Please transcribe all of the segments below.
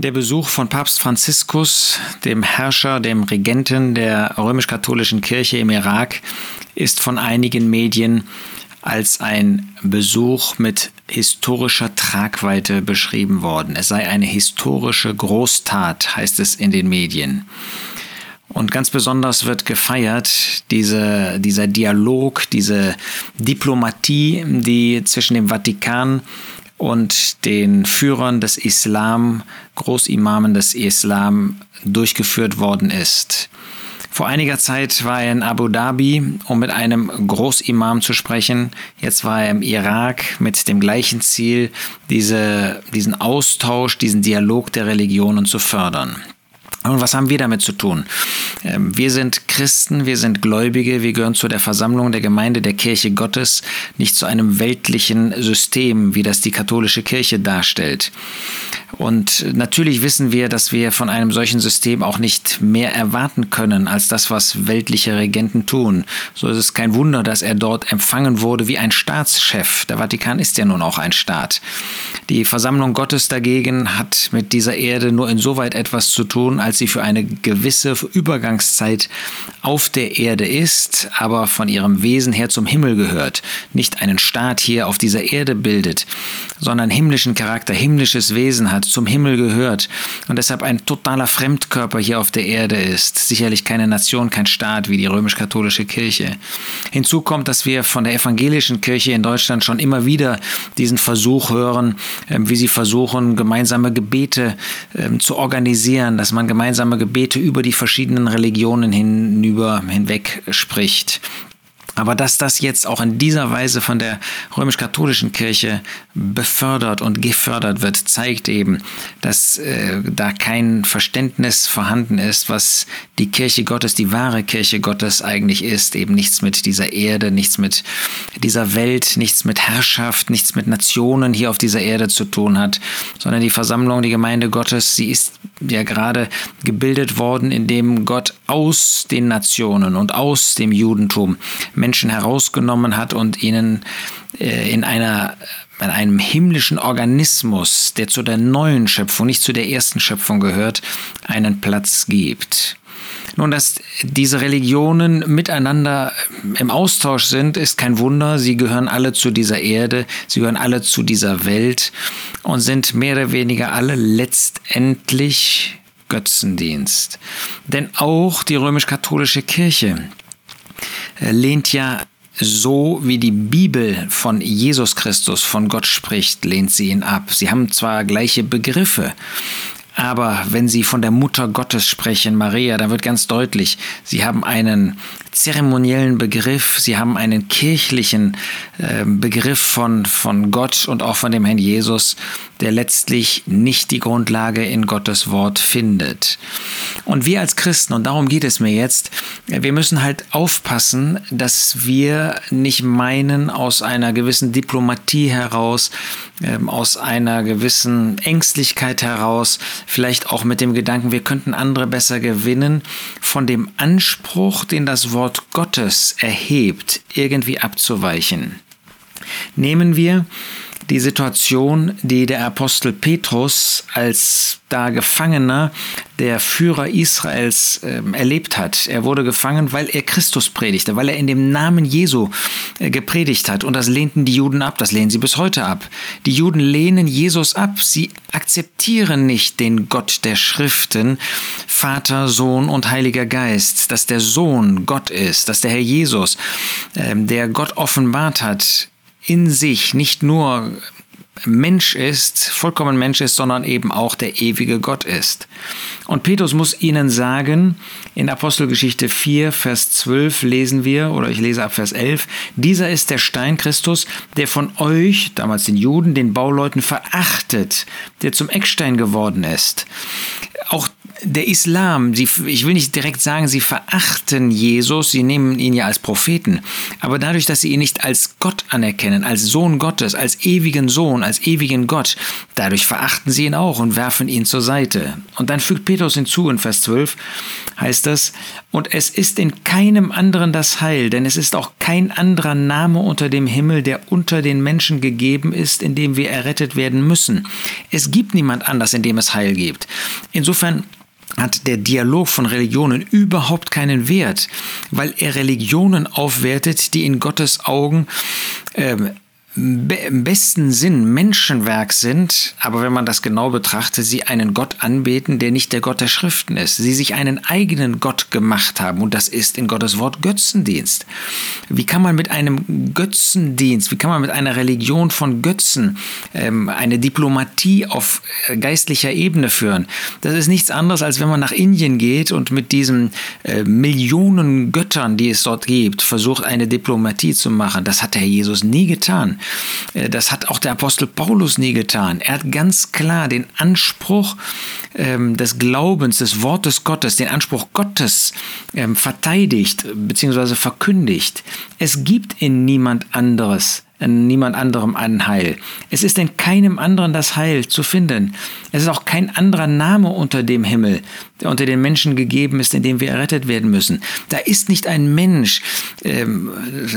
Der Besuch von Papst Franziskus, dem Herrscher, dem Regenten der römisch-katholischen Kirche im Irak, ist von einigen Medien als ein Besuch mit historischer Tragweite beschrieben worden. Es sei eine historische Großtat, heißt es in den Medien. Und ganz besonders wird gefeiert diese, dieser Dialog, diese Diplomatie, die zwischen dem Vatikan und den Führern des Islam, Großimamen des Islam durchgeführt worden ist. Vor einiger Zeit war er in Abu Dhabi, um mit einem Großimam zu sprechen. Jetzt war er im Irak mit dem gleichen Ziel, diese, diesen Austausch, diesen Dialog der Religionen zu fördern. Und was haben wir damit zu tun? Ähm, wir sind Christen, wir sind Gläubige, wir gehören zu der Versammlung der Gemeinde der Kirche Gottes, nicht zu einem weltlichen System, wie das die katholische Kirche darstellt. Und natürlich wissen wir, dass wir von einem solchen System auch nicht mehr erwarten können als das, was weltliche Regenten tun. So ist es kein Wunder, dass er dort empfangen wurde wie ein Staatschef. Der Vatikan ist ja nun auch ein Staat. Die Versammlung Gottes dagegen hat mit dieser Erde nur insoweit etwas zu tun, als sie für eine gewisse Übergangszeit auf der Erde ist, aber von ihrem Wesen her zum Himmel gehört, nicht einen Staat hier auf dieser Erde bildet, sondern himmlischen Charakter, himmlisches Wesen hat, zum Himmel gehört und deshalb ein totaler Fremdkörper hier auf der Erde ist. Sicherlich keine Nation, kein Staat wie die römisch-katholische Kirche. Hinzu kommt, dass wir von der evangelischen Kirche in Deutschland schon immer wieder diesen Versuch hören, ähm, wie sie versuchen, gemeinsame Gebete ähm, zu organisieren, dass man gemeinsame Gebete über die verschiedenen Religionen hinüber hinweg spricht. Aber dass das jetzt auch in dieser Weise von der römisch-katholischen Kirche befördert und gefördert wird, zeigt eben, dass äh, da kein Verständnis vorhanden ist, was die Kirche Gottes, die wahre Kirche Gottes eigentlich ist. Eben nichts mit dieser Erde, nichts mit dieser Welt, nichts mit Herrschaft, nichts mit Nationen hier auf dieser Erde zu tun hat, sondern die Versammlung, die Gemeinde Gottes, sie ist ja gerade gebildet worden, indem Gott aus den Nationen und aus dem Judentum Menschen herausgenommen hat und ihnen äh, in einer in einem himmlischen Organismus, der zu der neuen Schöpfung, nicht zu der ersten Schöpfung gehört, einen Platz gibt. Nun, dass diese Religionen miteinander im Austausch sind, ist kein Wunder. Sie gehören alle zu dieser Erde, sie gehören alle zu dieser Welt und sind mehr oder weniger alle letztendlich Götzendienst. Denn auch die römisch-katholische Kirche äh, lehnt ja so wie die Bibel von Jesus Christus, von Gott spricht, lehnt sie ihn ab. Sie haben zwar gleiche Begriffe, aber wenn Sie von der Mutter Gottes sprechen, Maria, dann wird ganz deutlich, Sie haben einen zeremoniellen Begriff, Sie haben einen kirchlichen äh, Begriff von, von Gott und auch von dem Herrn Jesus, der letztlich nicht die Grundlage in Gottes Wort findet. Und wir als Christen, und darum geht es mir jetzt, wir müssen halt aufpassen, dass wir nicht meinen, aus einer gewissen Diplomatie heraus, ähm, aus einer gewissen Ängstlichkeit heraus, vielleicht auch mit dem Gedanken, wir könnten andere besser gewinnen, von dem Anspruch, den das Wort Gottes erhebt, irgendwie abzuweichen. Nehmen wir die Situation, die der Apostel Petrus als da Gefangener der Führer Israels äh, erlebt hat. Er wurde gefangen, weil er Christus predigte, weil er in dem Namen Jesu äh, gepredigt hat. Und das lehnten die Juden ab, das lehnen sie bis heute ab. Die Juden lehnen Jesus ab. Sie akzeptieren nicht den Gott der Schriften, Vater, Sohn und Heiliger Geist, dass der Sohn Gott ist, dass der Herr Jesus, äh, der Gott offenbart hat, in sich nicht nur Mensch ist, vollkommen Mensch ist, sondern eben auch der ewige Gott ist. Und Petrus muss ihnen sagen, in Apostelgeschichte 4, Vers 12 lesen wir, oder ich lese ab Vers 11, dieser ist der Stein Christus, der von euch, damals den Juden, den Bauleuten verachtet, der zum Eckstein geworden ist. Auch der Islam, sie, ich will nicht direkt sagen, sie verachten Jesus, sie nehmen ihn ja als Propheten, aber dadurch, dass sie ihn nicht als Gott anerkennen, als Sohn Gottes, als ewigen Sohn, als ewigen Gott, dadurch verachten sie ihn auch und werfen ihn zur Seite. Und dann fügt Petrus hinzu in Vers 12, heißt das, Und es ist in keinem anderen das Heil, denn es ist auch kein anderer Name unter dem Himmel, der unter den Menschen gegeben ist, in dem wir errettet werden müssen. Es gibt niemand anders, in dem es Heil gibt. Insofern hat der Dialog von Religionen überhaupt keinen Wert, weil er Religionen aufwertet, die in Gottes Augen äh, im besten Sinn Menschenwerk sind, aber wenn man das genau betrachtet, sie einen Gott anbeten, der nicht der Gott der Schriften ist. Sie sich einen eigenen Gott gemacht haben und das ist in Gottes Wort Götzendienst. Wie kann man mit einem Götzendienst, wie kann man mit einer Religion von Götzen ähm, eine Diplomatie auf äh, geistlicher Ebene führen? Das ist nichts anderes, als wenn man nach Indien geht und mit diesen äh, Millionen Göttern, die es dort gibt, versucht eine Diplomatie zu machen. Das hat der Jesus nie getan. Äh, das hat auch der Apostel Paulus nie getan. Er hat ganz klar den Anspruch ähm, des Glaubens, des Wortes Gottes, den Anspruch Gottes ähm, verteidigt bzw. verkündigt. Es gibt in niemand anderes niemand anderem ein Heil. Es ist in keinem anderen das Heil zu finden. Es ist auch kein anderer Name unter dem Himmel, der unter den Menschen gegeben ist, in dem wir errettet werden müssen. Da ist nicht ein Mensch, ähm,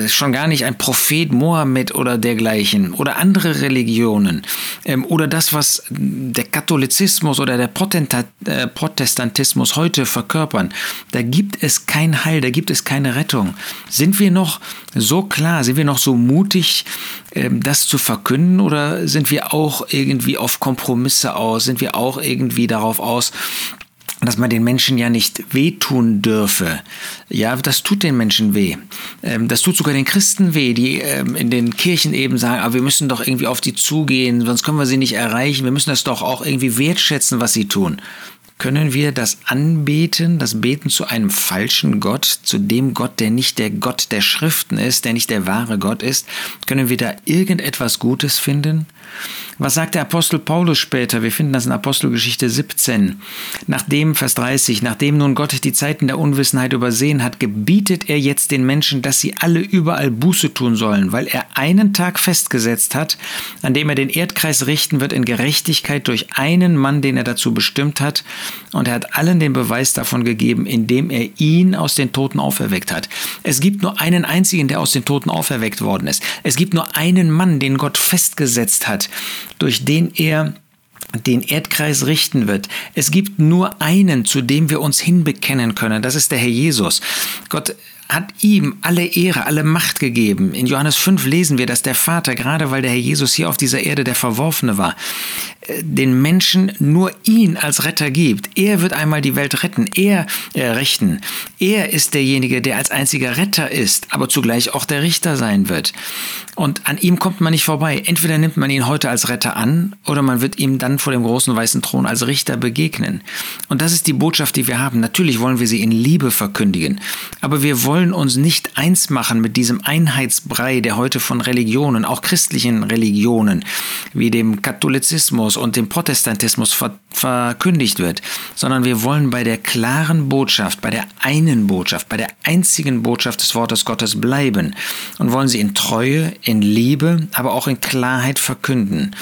schon gar nicht ein Prophet Mohammed oder dergleichen oder andere Religionen ähm, oder das, was der Katholizismus oder der äh, Protestantismus heute verkörpern. Da gibt es kein Heil, da gibt es keine Rettung. Sind wir noch so klar, sind wir noch so mutig, ähm, das zu verkünden oder sind wir auch irgendwie auf Kompromisse aus? Sind wir auch irgendwie darauf aus, dass man den Menschen ja nicht wehtun dürfe. Ja, das tut den Menschen weh. Ähm, das tut sogar den Christen weh, die ähm, in den Kirchen eben sagen, aber wir müssen doch irgendwie auf die zugehen, sonst können wir sie nicht erreichen. Wir müssen das doch auch irgendwie wertschätzen, was sie tun. Können wir das anbeten, das Beten zu einem falschen Gott, zu dem Gott, der nicht der Gott der Schriften ist, der nicht der wahre Gott ist? Können wir da irgendetwas Gutes finden? Was sagt der Apostel Paulus später? Wir finden das in Apostelgeschichte 17. Nachdem, Vers 30, nachdem nun Gott die Zeiten der Unwissenheit übersehen hat, gebietet er jetzt den Menschen, dass sie alle überall Buße tun sollen, weil er einen Tag festgesetzt hat, an dem er den Erdkreis richten wird in Gerechtigkeit durch einen Mann, den er dazu bestimmt hat. Und er hat allen den Beweis davon gegeben, indem er ihn aus den Toten auferweckt hat. Es gibt nur einen einzigen, der aus den Toten auferweckt worden ist. Es gibt nur einen Mann, den Gott festgesetzt hat durch den er den Erdkreis richten wird. Es gibt nur einen, zu dem wir uns hinbekennen können. Das ist der Herr Jesus. Gott hat ihm alle Ehre, alle Macht gegeben. In Johannes 5 lesen wir, dass der Vater, gerade weil der Herr Jesus hier auf dieser Erde der Verworfene war, den Menschen nur ihn als Retter gibt. Er wird einmal die Welt retten, er äh, richten. Er ist derjenige, der als einziger Retter ist, aber zugleich auch der Richter sein wird. Und an ihm kommt man nicht vorbei. Entweder nimmt man ihn heute als Retter an oder man wird ihm dann vor dem großen weißen Thron als Richter begegnen. Und das ist die Botschaft, die wir haben. Natürlich wollen wir sie in Liebe verkündigen, aber wir wollen wollen uns nicht eins machen mit diesem Einheitsbrei, der heute von Religionen, auch christlichen Religionen, wie dem Katholizismus und dem Protestantismus ver verkündigt wird, sondern wir wollen bei der klaren Botschaft, bei der einen Botschaft, bei der einzigen Botschaft des Wortes Gottes bleiben und wollen sie in Treue, in Liebe, aber auch in Klarheit verkünden.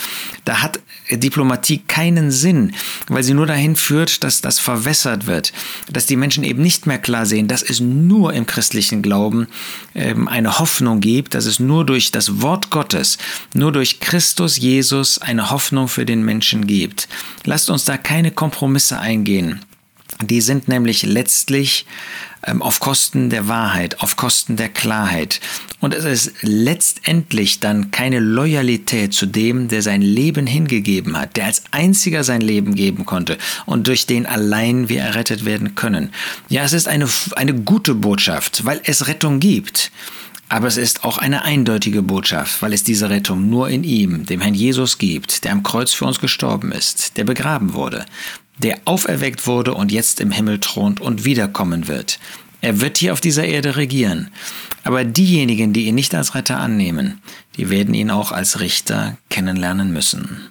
Da hat Diplomatie keinen Sinn, weil sie nur dahin führt, dass das verwässert wird, dass die Menschen eben nicht mehr klar sehen, dass es nur im christlichen Glauben ähm, eine Hoffnung gibt, dass es nur durch das Wort Gottes, nur durch Christus Jesus eine Hoffnung für den Menschen gibt. Lasst uns da keine Kompromisse eingehen. Die sind nämlich letztlich ähm, auf Kosten der Wahrheit, auf Kosten der Klarheit. Und es ist letztendlich dann keine Loyalität zu dem, der sein Leben hingegeben hat, der als einziger sein Leben geben konnte und durch den allein wir errettet werden können. Ja, es ist eine, eine gute Botschaft, weil es Rettung gibt. Aber es ist auch eine eindeutige Botschaft, weil es diese Rettung nur in ihm, dem Herrn Jesus, gibt, der am Kreuz für uns gestorben ist, der begraben wurde, der auferweckt wurde und jetzt im Himmel thront und wiederkommen wird. Er wird hier auf dieser Erde regieren. Aber diejenigen, die ihn nicht als Retter annehmen, die werden ihn auch als Richter kennenlernen müssen.